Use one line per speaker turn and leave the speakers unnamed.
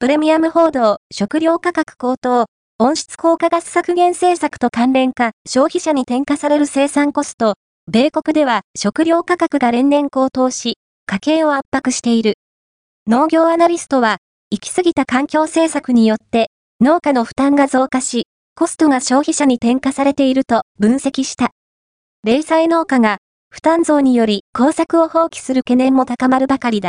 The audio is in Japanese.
プレミアム報道、食料価格高騰、温室効果ガス削減政策と関連化、消費者に転嫁される生産コスト、米国では食料価格が連々高騰し、家計を圧迫している。農業アナリストは、行き過ぎた環境政策によって農家の負担が増加し、コストが消費者に転嫁されていると分析した。零細農家が負担増により工作を放棄する懸念も高まるばかりだ。